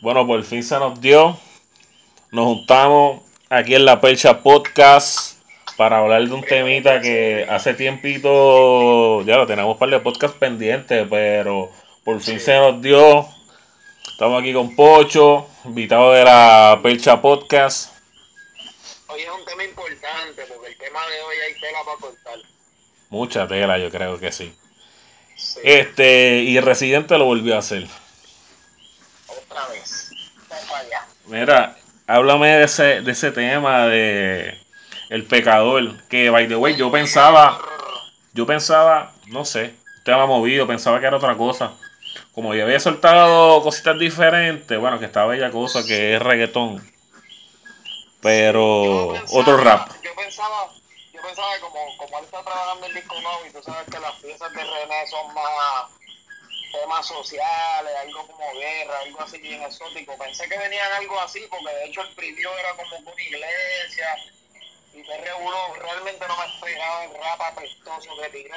Bueno, por fin se nos dio. Nos juntamos aquí en la Percha Podcast para hablar de un temita que hace tiempito, ya lo tenemos para el podcast pendiente, pero por fin se nos dio. Estamos aquí con Pocho, invitado de la Percha Podcast. Hoy es un tema importante porque el tema de hoy hay tela para cortar. Mucha tela, yo creo que sí. Sí, Este, y Residente lo volvió a hacer. Otra vez. Allá. Mira, háblame de ese, de ese tema de el pecador, que by the way, yo pensaba, yo pensaba, no sé, tema movido, pensaba que era otra cosa. Como yo había soltado cositas diferentes, bueno, que estaba bella cosa que es reggaetón. Pero pensaba- otro rap. Yo pensaba, yo pensaba que como, como él está trabajando en disco nuevo y tú sabes que las piezas de René son más temas sociales, algo como guerra, algo así bien exótico. Pensé que venían algo así porque de hecho el preview era como una iglesia y te reguló. Realmente no me esperaba el rap apestoso que tiró.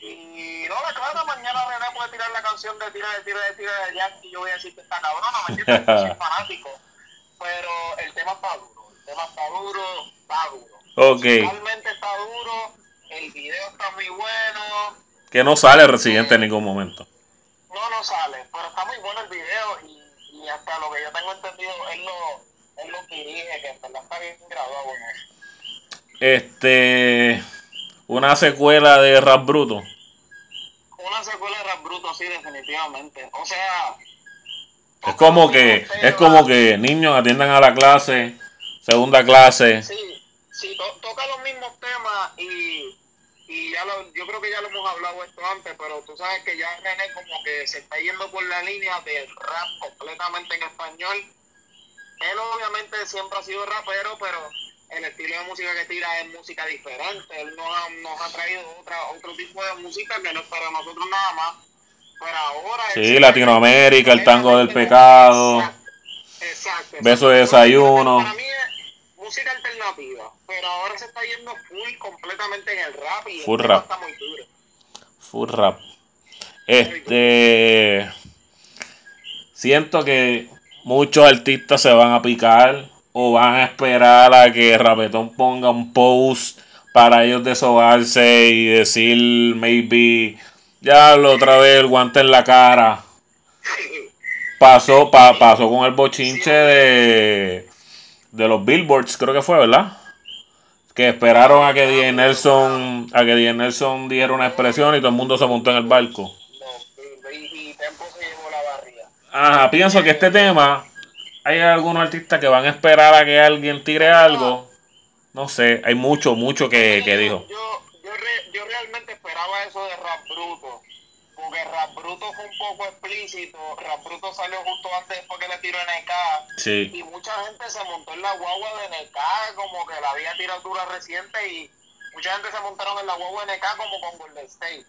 Y no me claro, mañana René puede tirar la canción de tira de tira de tira de Jack y yo voy a decir que está cabrona, ¿me entiendes? Yo soy fanático. Pero el tema está duro, el tema está duro, está duro. Ok. Musicalmente está duro, el video está muy bueno, Que no sale Residente en ningún momento. no, no sale, pero está muy bueno el video y, y hasta lo que yo tengo entendido, él lo, él lo dirige, que en verdad está bien graduado en eso. Este, una secuela de Rap Bruto. Una secuela de Rap Bruto, sí, definitivamente. O sea... Es como que, es como que niños atiendan a la clase, segunda clase. Sí, sí, to- toca los mismos temas y, y ya lo, yo creo que ya lo hemos hablado esto antes, pero tú sabes que ya René como que se está yendo por la línea del rap completamente en español. Él obviamente siempre ha sido rapero, pero el estilo de música que tira es música diferente. Él nos ha, nos ha traído otra, otro tipo de música que no es para nosotros nada más. Pero ahora... Sí, Latinoamérica, el tango del pecado. Exacto, exacto. Beso de desayuno. Para mí es música alternativa, pero ahora se está yendo full completamente en el rap y Full rap. está muy duro. Full rap. Este. Siento que muchos artistas se van a picar o van a esperar a que Rapetón ponga un post para ellos desahogarse y decir, maybe, ya lo otra vez el guante en la cara. Pasó, pa- pasó con el bochinche de, de los billboards, creo que fue, ¿verdad? Que esperaron a que DJ Nelson, a que DJ Nelson dijera una expresión y todo el mundo se montó en el barco. Ajá, pienso que este tema, hay algunos artistas que van a esperar a que alguien tire algo. No sé, hay mucho, mucho que, que dijo. Yo, yo, re- yo realmente esperaba eso de Rap Bruto. Porque Rap Bruto fue un poco explícito. Rap Bruto salió justo antes después que le tiró NK. Sí. y mucha gente se montó en la guagua de NK como que la había tirado dura reciente y mucha gente se montaron en la guagua de NK como con Golden State.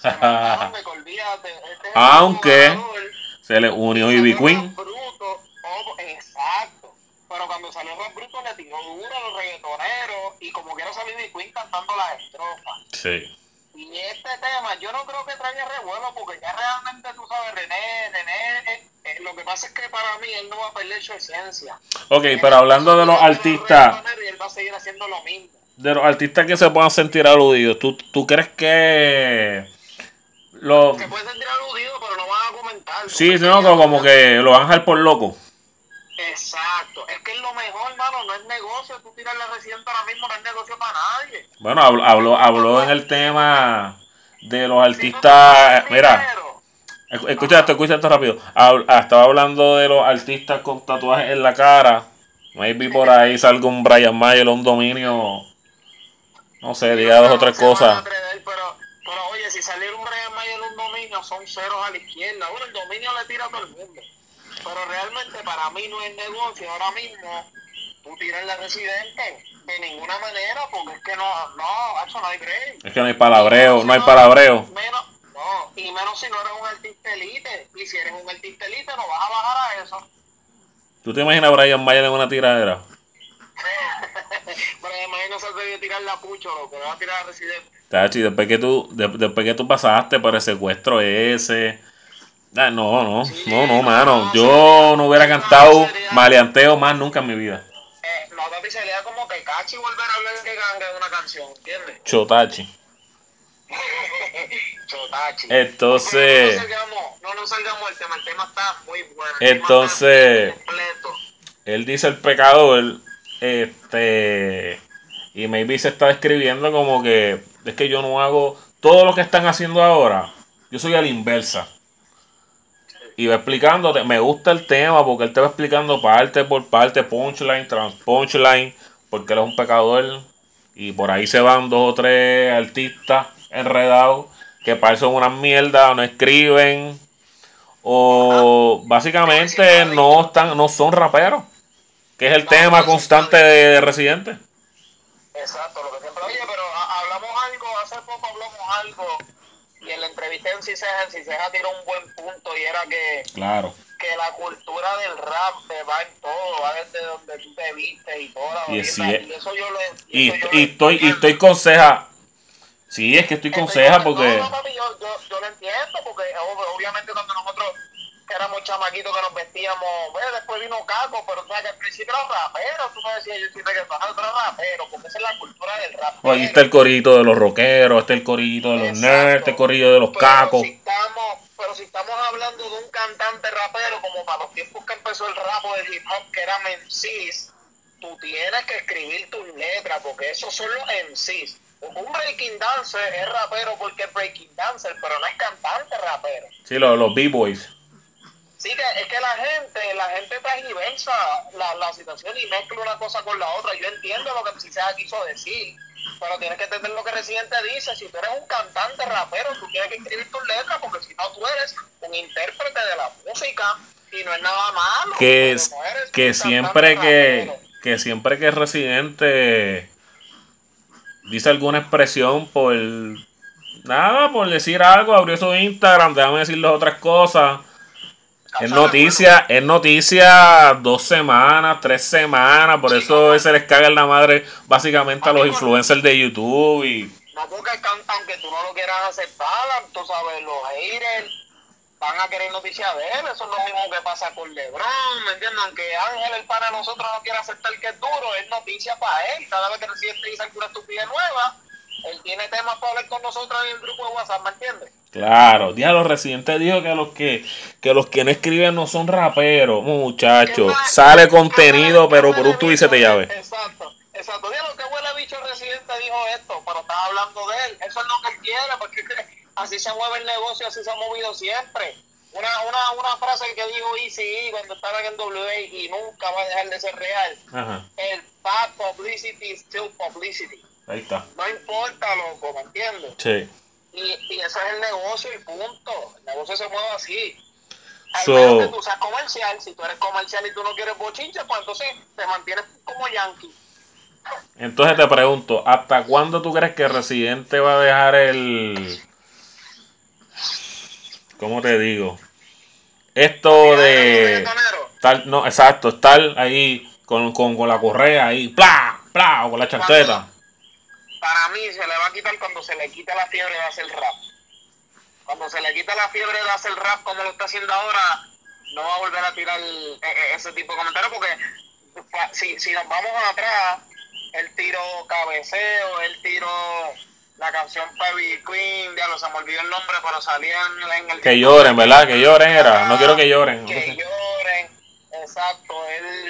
Se montaron de que olvídate, este es Aunque jugador, se le unió Ivy Queen. Rap Bruto, oh, exacto. Pero cuando salió Rap Bruto le tiró duro a los reggaetoneros y como quiera salió Ivy Queen cantando las estrofas. Sí. Y este tema, yo no creo que traiga revuelo porque ya realmente tú sabes, René, René, eh, eh, lo que pasa es que para mí él no va a perder su esencia. Ok, Él pero hablando de los artistas, reggaetoneros Y él va a seguir haciendo lo mismo. de los artistas que se puedan sentir aludidos, ¿tú, tú crees que lo, Se puede sentir aludido, pero no van a comentar. sí, no, como que lo van a dejar por loco? Exacto. Es que es lo mejor, hermano. No es negocio. Tú tiras la residente ahora mismo, no es negocio para nadie. Bueno, habló, habló, habló en el tema de los Si artistas, mira, dinero, Escu- Escucha esto, escucha esto rápido. Hab- ah, Estaba hablando de los artistas con tatuajes en la cara. Maybe por ahí salga un Brian Mayer o un dominio. No sé, diga dos o tres cosas. atrever, pero, pero oye, si saliera un Brian Mayer un dominio, son ceros a la izquierda. Bueno, el dominio le tira a todo el mundo. Pero realmente para mí no es negocio. Ahora mismo, tú tiras la residente de ninguna manera, porque es que no, no, eso no hay break. Es que no hay palabreo, no hay palabreo. Menos, no, y menos si no eres un artista elite. Y si eres un artista elite, no vas a bajar a eso. ¿Tú te imaginas a Brian Mayer en una tiradera? Pero imagino se atrevió a tirar la pucho, lo que va a tirar a residente. Tachi, después que tú, de- después que tú pasaste por el secuestro ese, Ah, no, no, Sí, no, no, no, mano. no, Yo no hubiera cantado maleanteo más nunca en mi vida. Eh, no, papi, sería como que cachi volver a hablar de ganga de una canción, ¿entiendes? Chotachi. Chotachi. Entonces- no nos salgamos, no nos salgamos del tema, el tema está muy bueno. el tema está Entonces-. Él dice el pecador, este, y maybe se está describiendo como que es que yo no hago todo lo que están haciendo ahora. Yo soy a la inversa. Y va explicándote, me gusta el tema porque él te va explicando parte por parte, punchline, trans punchline, porque él es un pecador. Y por ahí se van dos o tres artistas enredados que parecen unas mierdas, no escriben. O básicamente no están, no son raperos. Que es el No, tema no, constante de, de Residente. Exacto, lo que siempre. Oye, pero ha- hablamos algo, hace poco hablamos algo, y en la entrevista en Ciseja, en Ciseja tiró un buen punto, y era que, Claro. que la cultura del rap te va en todo, va desde donde tú te vistes y toda la Y es- y eso yo lo Y, eso yo y lo estoy, y entiendo. estoy con ceja. Sí, es que estoy con Estoy ceja con- porque. No, no, papi, yo, yo, yo lo entiendo, porque ob- obviamente cuando nosotros éramos chamaquitos que nos vestíamos, bueno, después vino Caco, pero o sea, que al principio era rapero, tú me decías, yo soy reggaetonero, tú eres rapero, porque esa es la cultura del rap. Oh, Aquí está el corillito de los rockeros, este el corillito de los Exacto. nerds, este el corillo de los Pero cacos. Si estamos, pero si estamos hablando de un cantante rapero, como para los tiempos que empezó el rap o el hip hop, que eran MCs, tú tienes que escribir tus letras, porque esos son los MCs. Un breaking dancer es rapero porque es breaking dancer, pero no es cantante rapero. Sí, los, los B-Boys. Sí, que es que la gente, la gente transgiversa la, la situación y mezcla una cosa con la otra. Yo entiendo lo que Cisea quiso decir, pero tienes que entender lo que Residente dice. Si tú eres un cantante rapero, tú tienes que escribir tus letras, porque si no, tú eres un intérprete de la música y no es nada malo. Que, es- no que siempre que, rapero. que siempre que Residente dice alguna expresión por nada, por decir algo, abrió su Instagram, déjame decirles otras cosas. Es noticia, es noticia dos semanas, tres semanas, por eso se les caga en la madre básicamente a los influencers de YouTube y No porque aunque tú no lo quieras aceptar, tú sabes, los haters van a querer noticias de él. Eso es lo mismo que pasa con LeBron, ¿me entiendes? Aunque Ángel, el para nosotros, no quiere aceptar que es duro, es noticia para él. Cada vez que Residente dice alguna estupidez nueva, él tiene temas para hablar con nosotros en el grupo de WhatsApp, ¿me entiendes? Claro, diablo, Residente dijo que los que, que los que no escriben no son raperos, muchachos. ¿Qué Sale contenido, pero por un tubi se te llave. Exacto, exacto. Digo, que huele bicho residente dijo esto, pero estaba hablando de él. Eso es lo que él quiere, porque así se mueve el negocio, así se ha movido siempre. Una, una, una frase que dijo Easy cuando estaba en WA y nunca va a dejar de ser real. Ajá, El bad publicity is still publicity. Ahí está. No importa, loco, ¿me entiendes? Sí. Y, y ese es el negocio y punto. El negocio se mueve así. Al So- menos que tú seas comercial, si tú eres comercial y tú no quieres bochinche, pues entonces te mantienes como yankee. Entonces te pregunto, ¿hasta cuándo tú crees que Residente va a dejar el... ¿Cómo te digo? Esto de... Estar, no, exacto, estar ahí con, con, con la correa ahí, ¡pla! ¡pla! o con la chancleta. Para mí se le va a quitar cuando se le quita la fiebre de hacer rap. Cuando se le quita la fiebre de hacer rap como lo está haciendo ahora, no va a volver a tirar eh, eh, ese tipo de comentarios porque si, si nos vamos atrás, él tiró cabeceo, él tiró la canción Baby Queen, ya no se me olvidó el nombre, pero salía en, el Que lloren, ¿verdad? Que lloren era. No quiero que lloren. que lloren, exacto, él,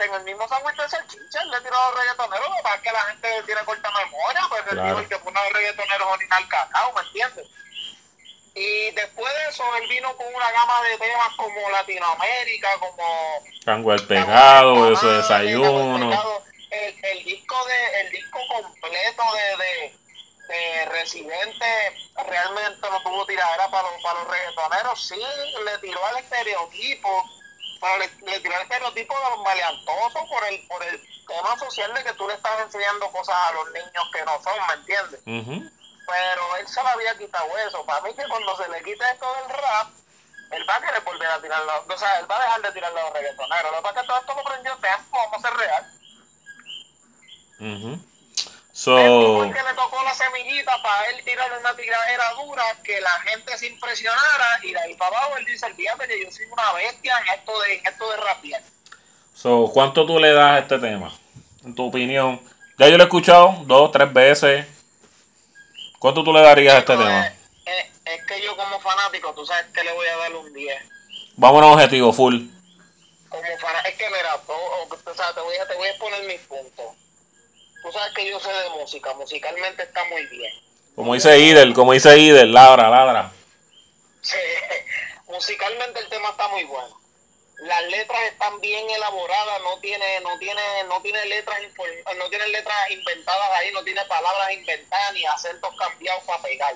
en el mismo sándwich de salchicha le tiró a los reggaetoneros, lo que pasa es que la gente tiene corta memoria, pues él Claro. el que pone a los reggaetoneros orinar cacao, ¿me entiendes? Y después de eso él vino con una gama de temas como Latinoamérica, como Tango el pecado, eso Tamales, desayuno. El, el disco de el disco completo de, de, de Residente realmente no tuvo tiradera para los, para los reggaetoneros. Sí, le tiró al estereotipo, pero le, le tiró al estereotipo de los maleantosos por el, por el tema social de que tú le estás enseñando cosas a los niños que no son, ¿me entiendes? Pero él se le había quitado eso. Para mí que cuando se le quite esto del rap, él va a querer volver a tirar los, o sea, él va a dejar de tirar los reggaetoneros. Lo que pasa es que todo esto lo prendió tiempo, vamos a ser real. Ujú. So, porque le tocó la semillita para él tirar una tiradera dura que la gente se impresionara y de ahí para abajo él dice, olvídate que yo soy una bestia en esto de, en esto de rapear. so, ¿cuánto tú le das a este tema? En tu opinión. Ya yo lo he escuchado dos, tres veces. ¿Cuánto tú le darías a este Chico, tema? es, es- es que yo como fanático, tú sabes que le voy a dar un 10. Vámonos objetivo, full. Como fanático, es que mira, todo- o- sea, te, voy a, te voy a exponer mis puntos. Tú sabes que yo sé de música, musicalmente está muy bien. Como dice Idel, como dice Idel, ladra, ladra. Sí, musicalmente el tema está muy bueno. Las letras están bien elaboradas, no tiene, no tiene, no tiene letras no tiene letras inventadas ahí, no tiene palabras inventadas ni acentos cambiados para pegar.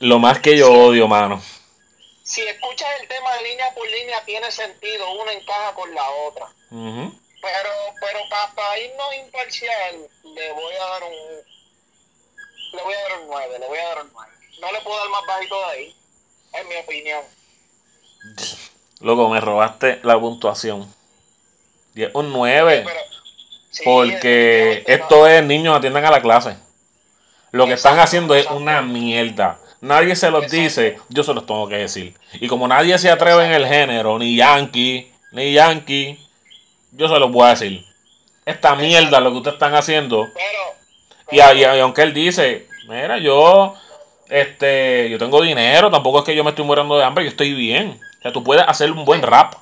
Lo más que yo Sí. odio, mano. Si escuchas el tema de línea por línea tiene sentido, una encaja con la otra. Ujú. Pero, pero para irnos imparcial, le voy a dar un le voy a dar un 9, le voy a dar un 9. No le puedo dar más bajito de ahí, en mi opinión. Loco, me robaste la puntuación. Y es un 9. Pero, sí, Porque no. esto es niños atiendan a la clase. Lo que están haciendo es exacto. una mierda. Nadie se los Exacto. dice, yo se los tengo que decir. Y como nadie se atreve en el género, ni Yankee, ni Yankee, yo se los voy a decir. Esta mierda lo que ustedes están haciendo. Pero, Y, y aunque él dice, mira, yo este yo tengo dinero, tampoco es que yo me estoy muriendo de hambre, yo estoy bien. O sea, tú puedes hacer un buen rap.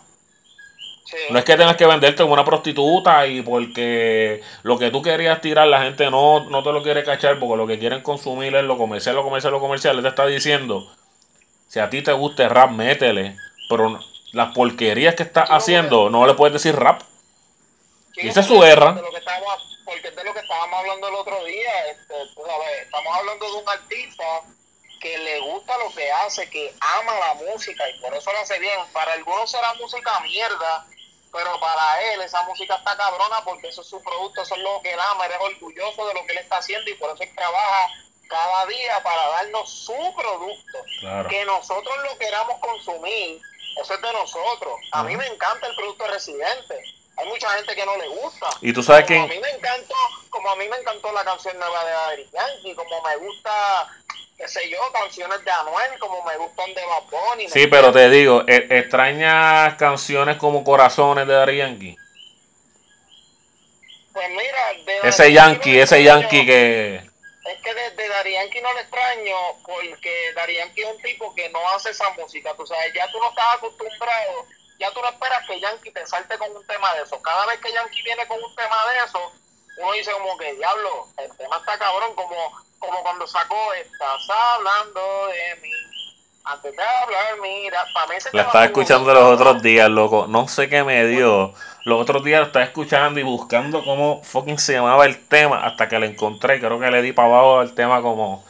sí, No es que tengas que venderte como una prostituta y porque lo que tú querías tirar la gente no, no te lo quiere cachar porque lo que quieren consumir es lo comercial, lo comercial, lo comercial. Él te está diciendo, si a ti te gusta el rap, métele. Pero las porquerías que estás haciendo no le puedes decir rap. Chico, Esa es su guerra. Porque es de lo que estábamos hablando el otro día. Este, tú sabes, estamos hablando de un artista que le gusta lo que hace, que ama la música y por eso lo hace bien. Para algunos será música mierda, pero para él esa música está cabrona porque eso es su producto, eso es lo que él ama, él es orgulloso de lo que él está haciendo y por eso él trabaja cada día para darnos su producto. Claro. Que nosotros lo queramos consumir, eso es de nosotros. A mí Ajá. me encanta el producto Residente. Hay mucha gente que no le gusta. Y tú sabes como quién- a mí me encantó, como a mí me encantó la canción nueva de Daddy Yankee, como me gusta, qué sé yo, canciones de Anuel, como me gustan de Bad Bunny. ¿me Sí, pero te digo, e- extrañas canciones como Corazones de Daddy Yankee. Pues mira, de Ese Yankee ese Yankee que... Es que desde Daddy Yankee no le extraño porque Yankee es un tipo que no hace esa música, tú sabes, ya tú no estás acostumbrado, ya tú no esperas que Yankee te salte con un tema de eso. Cada vez que Yankee viene con un tema de eso, uno dice como que, diablo, el tema está cabrón, como, como cuando sacó Estás hablando de mí, antes de hablar, mira, para mí ese La estaba escuchando los otros días, loco. No sé qué me dio. Los otros días lo estaba escuchando y buscando cómo fucking se llamaba el tema hasta que lo encontré. Creo que le di para abajo el tema como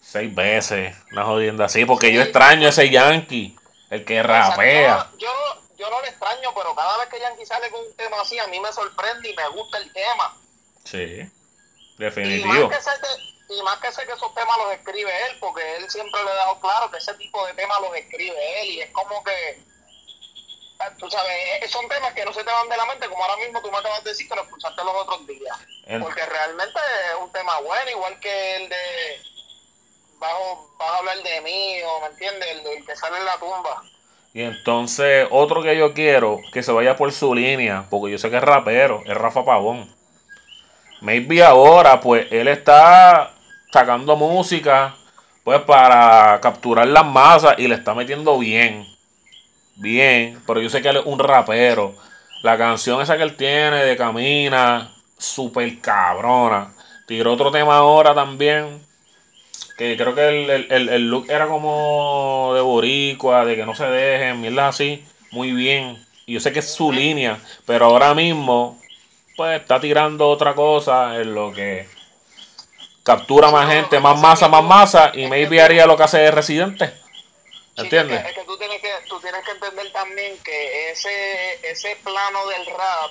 seis veces. Una jodienda así. Porque yo extraño sí, ese Yankee. El que rapea. Yo, yo, yo no le extraño, pero cada vez que Yankee sale con un tema así, a mí me sorprende y me gusta el tema. Sí. Y más, Definitivo. que sé que, y más que sé que esos temas los escribe él, porque él siempre le ha dejado claro que ese tipo de temas los escribe él y es como que, eh, tú sabes, eh, son temas que no se te van de la mente, como ahora mismo tú me acabas de decir que lo escuchaste los otros días. Porque realmente es un tema bueno, igual que el de vas a hablar de mí, o me entiendes, el, el que sale en la tumba. Y entonces, otro que yo quiero que se vaya por su línea. Porque yo sé que es rapero. Es Rafa Pavón. Maybe ahora, pues, él está sacando música, pues, para capturar las masas y le está metiendo bien. Bien, pero yo sé que él es un rapero. La canción esa que él tiene de Camina, súper cabrona. Tiró otro tema ahora también, que creo que el, el- el- look era como de boricua, de que no se dejen, mierda así. Muy bien. Y yo sé que es su línea, pero ahora mismo pues está tirando otra cosa en lo que captura más gente, más masa, más masa y maybe haría lo que hace de residente. ¿Entiendes? Es que, es que tú tienes que tú tienes que entender también que ese ese plano del rap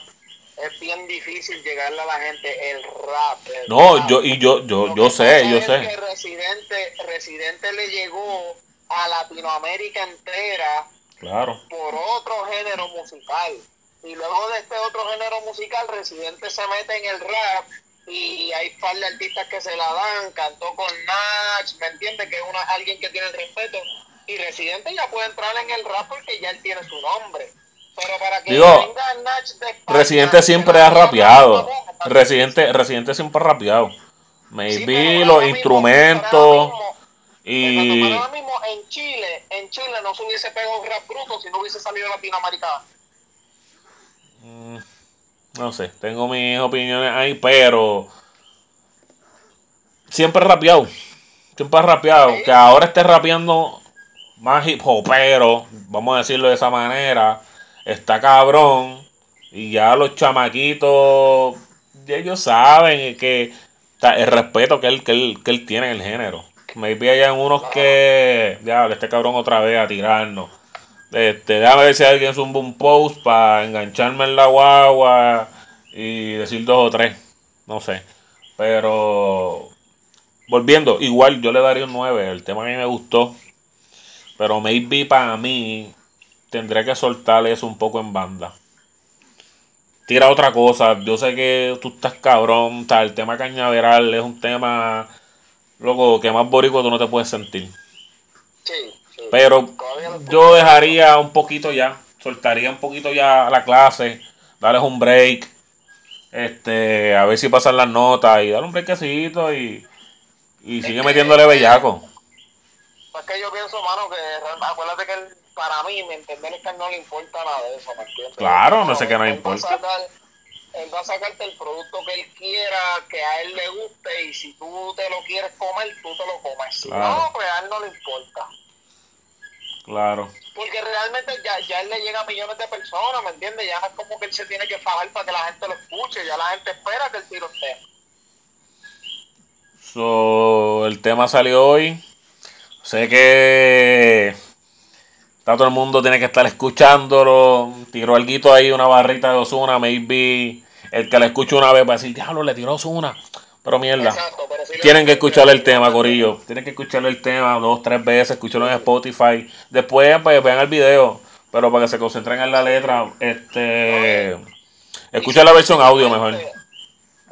es bien difícil llegarle a la gente el rap. el No, rap. yo y yo yo Lo yo sé, yo sé. que Residente Residente le llegó a Latinoamérica entera Claro. por otro género musical. Y luego de este otro género musical, Residente se mete en el rap y hay par de artistas que se la dan, cantó con Nach, ¿me entiendes? Que es una, alguien que tiene el respeto. Y Residente ya puede entrar en el rap porque ya él tiene su nombre. Pero para que Digo, venga Nach de España, Residente siempre ha rapeado. Residente, Residente siempre ha rapeado. Sí, Maybe pero los instrumentos mismo, y pero ahora mismo en Chile, en Chile no se hubiese pegado un rap bruto si no hubiese salido latinoamericano. no sé, tengo mis opiniones ahí, pero siempre ha rapeado. Siempre ha rapeado. Sí. Que ahora esté rapeando más hip hopero, vamos a decirlo de esa manera, está cabrón. Y ya los chamaquitos, ellos saben que el respeto que él, que, él, que él tiene en el género. Maybe hayan unos que, ya, este cabrón otra vez a tirarnos. Este, déjame ver si alguien zumba un post para engancharme en la guagua y decir dos o tres. No sé. Pero volviendo, igual yo le daría un 9. El tema a mí me gustó. Pero maybe para mí tendré que soltar eso un poco en banda. Tira otra cosa. Yo sé que tú estás cabrón. sea, el tema cañaveral es un tema, loco, que más borico tú no te puedes sentir. Sí, sí. Pero yo dejaría un poquito ya. Soltaría un poquito ya la clase. Darles un break. Este, a ver si pasan las notas y darle un breakcito y, y sigue metiéndole bellaco. Es que yo pienso, mano, que acuérdate que él, para mí, me entender es que él no le importa nada de eso, ¿me entiendes? Claro, no sé qué a importa. sacar- él va a sacarte el producto que él quiera, que a él le guste, y si tú te lo quieres comer, tú te lo comes. Claro. no, pues a él no le importa. Claro. Porque realmente ya, ya él le llega a millones de personas, ¿me entiendes? Ya no es como que él se tiene que fajar para que la gente lo escuche, ya la gente espera que tire un tema. So, el tema salió hoy. Sé que está todo el mundo tiene que estar escuchándolo. Tiró algo ahí, una barrita de Osuna. Maybe el que la escuche una vez va a decir, diablo, le tiró Osuna. Pero mierda. Exacto, pero si le- Tienen que escuchar el tema, Corillo. Tienen que escuchar el tema dos, tres veces, escucharlo en Spotify. Después, pues, vean el video. Pero para que se concentren en la letra, este. Escucha la versión audio mejor.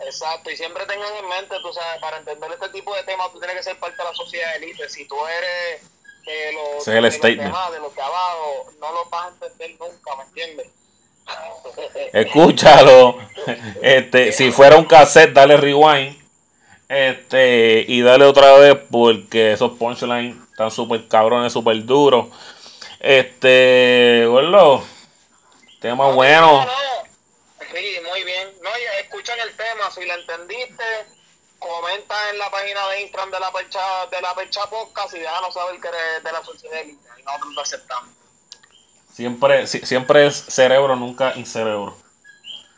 Exacto, y siempre tengan en mente, tú sabes, para entender este tipo de temas, tú tienes que ser parte de la sociedad élite. Si tú eres de los, es el de los statement. demás, de los de abajo, no lo vas a entender nunca, ¿me entiendes? Escúchalo. Este, si fuera un cassette, dale rewind. Este, y dale otra vez porque esos punchlines están súper cabrones, súper duros. Este, bueno, tema bueno. No, no, sí, muy bien. Escuchan el tema, si lo entendiste, comenta en la página de Instagram de la Percha, de la Percha Podcast y déjanos saber que eres de la élite. Y nosotros lo aceptamos. Siempre, si- siempre es cerebro, nunca incerebro.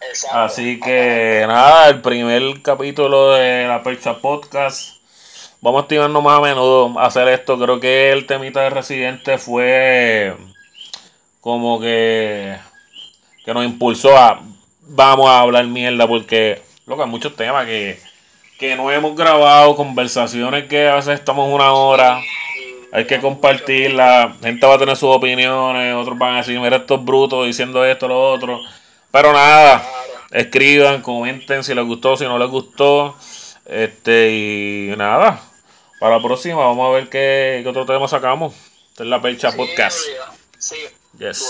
Exacto. Así que nada, el primer capítulo de la Percha Podcast. Vamos a activarnos más a menudo a hacer esto. Creo que el temita de Residente fue como que, que nos impulsó a vamos a hablar mierda porque, loco, hay muchos temas que, que no hemos grabado, conversaciones que a veces estamos una hora. Hay que compartirla. Gente va a tener sus opiniones. Otros van a decir, mira estos brutos diciendo esto, lo otro. Pero nada, escriban, comenten si les gustó, si no les gustó. Este, y nada. Para la próxima, vamos a ver qué, qué otro tema sacamos. Esta es la Percha Sí, Podcast. Sí. Yes.